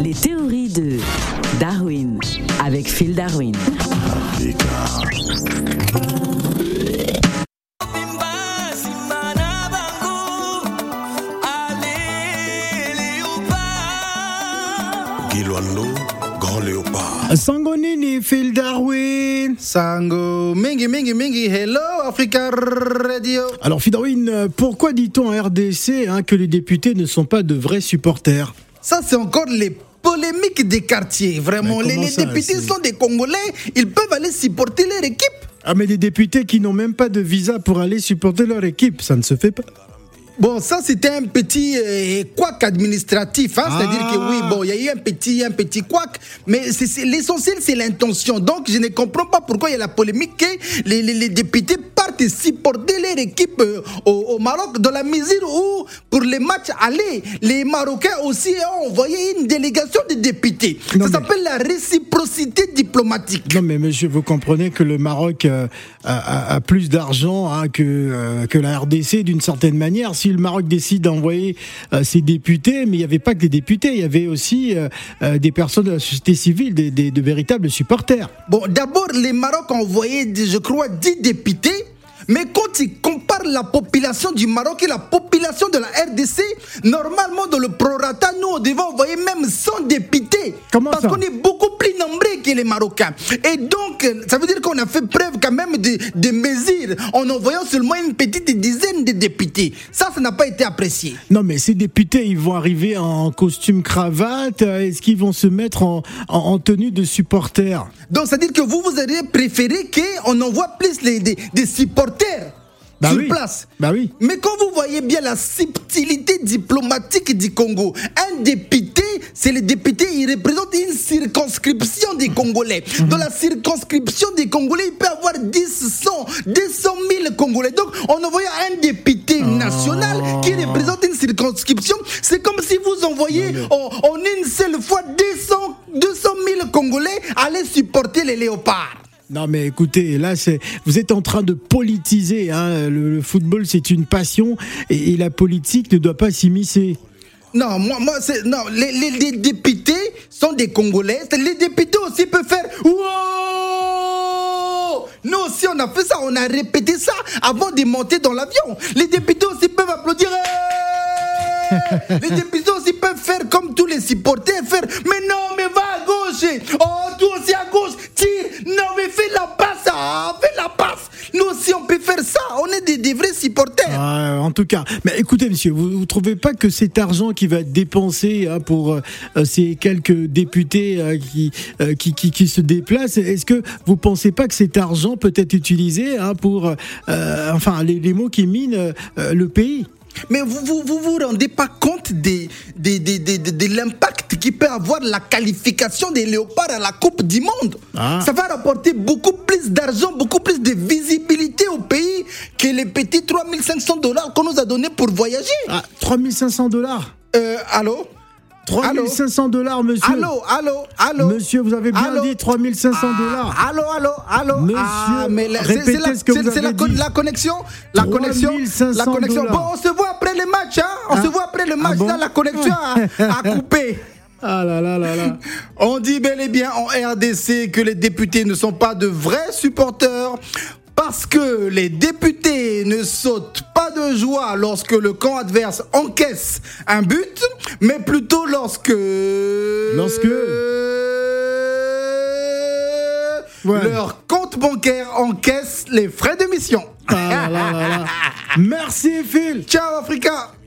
Les théories de Darwin avec Phil Darwin. grand léopard. Sangonini, Phil Darwin? Sango, mingi, mingi, mingi, hello Africa Radio. Alors, Phil Darwin, pourquoi dit-on en RDC hein, que les députés ne sont pas de vrais supporters? Ça, c'est encore les polémiques des quartiers. Vraiment, les, les ça, députés sont des Congolais, ils peuvent aller supporter leur équipe. Ah, mais des députés qui n'ont même pas de visa pour aller supporter leur équipe, ça ne se fait pas. Bon, ça c'était un petit euh, couac administratif, hein, c'est-à-dire Ah. que oui, bon, il y a eu un petit, un petit couac, mais l'essentiel c'est l'intention. Donc je ne comprends pas pourquoi il y a la polémique que les, les- les députés partent supporter leur équipe au, au Maroc, dans la mesure où pour les matchs allés, les Marocains aussi ont envoyé une délégation de députés. Non, ça mais- s'appelle la réciprocité diplomatique. Non, mais monsieur, vous comprenez que le Maroc euh, a, a- a plus d'argent hein, que, euh, que la RDC d'une certaine manière. Si le Maroc décide d'envoyer euh, ses députés, mais il n'y avait pas que des députés, il y avait aussi euh, des personnes de la société civile, des, des- de véritables supporters. Bon, d'abord, les Maroc ont envoyé, je crois, 10 députés. Mais quand ils comparent la population du Maroc et la population de la RDC, normalement, dans le prorata, nous, on devait envoyer même 100 députés. Comment Parce qu'on est beaucoup les Marocains. Et donc, ça veut dire qu'on a fait preuve quand même de, de mesures en envoyant seulement une petite dizaine de députés. Ça, ça n'a pas été apprécié. Non, mais ces députés, ils vont arriver en costume cravate. Est-ce qu'ils vont se mettre en, en- en tenue de supporters? Donc, c'est-à-dire que vous, vous auriez préféré qu'on envoie plus les, des, des supporters Bah sur oui. place. Bah oui. Mais quand vous voyez bien la subtilité diplomatique du Congo, un député, c'est le député, il représente une circonscription des Congolais. Dans la circonscription des Congolais, il peut y avoir 10, 100, 200 000 Congolais. Donc, on envoie un député national qui représente une circonscription. C'est comme si vous envoyez en, en une seule fois 200, 200 000 Congolais aller supporter les léopards. Non mais écoutez, là c'est vous êtes en train de politiser. Hein. Le, le football c'est une passion et, et la politique ne doit pas s'immiscer. Non, moi, moi c'est. Non, les, les- les députés sont des Congolais. Les députés aussi peuvent faire. Wow Nous aussi, on a fait ça, on a répété ça avant de monter dans l'avion. Les députés aussi peuvent applaudir. Hey les députés aussi peuvent faire comme tous les supporters, faire. Mais non, mais va à gauche. Oh, toi aussi à gauche, tire. Non, mais fais la passe. Ah, en tout cas, mais écoutez monsieur, vous, vous trouvez pas que cet argent qui va être dépensé hein, pour euh, euh, ces quelques députés qui, euh, qui, qui qui se déplacent, est-ce que vous pensez pas que cet argent peut être utilisé hein, pour enfin les, les mots qui minent le pays? Mais vous vous, vous vous rendez pas compte des, des, des- des- de, de l'impact qui peut avoir la qualification des léopards à la Coupe du Monde Ah. Ça va rapporter beaucoup plus d'argent, beaucoup plus de visibilité au pays que les petits 3500 dollars qu'on nous a donnés pour voyager. Ah, 3500 dollars. Euh, allô? 3500 dollars, monsieur. Allô, allô, allô? Monsieur, vous avez bien Allô? dit 3500 Ah, dollars. Allô, allô, allô? Monsieur, Ah, mais la- c'est- répétez la, ce que vous la, avez dit. la connexion La connexion 3500 La connexion. Bon, on se voit le match, hein On Ah. se voit après le match, Ah bon? là, la connexion a, a coupé Ah là là là là. On dit bel et bien en RDC que les députés ne sont pas de vrais supporters parce que les députés ne sautent pas de joie lorsque le camp adverse encaisse un but, mais plutôt lorsque... Lorsque Ouais. Leur compte bancaire encaisse les frais de mission. Ah là là là là. Merci Phil. Ciao Africa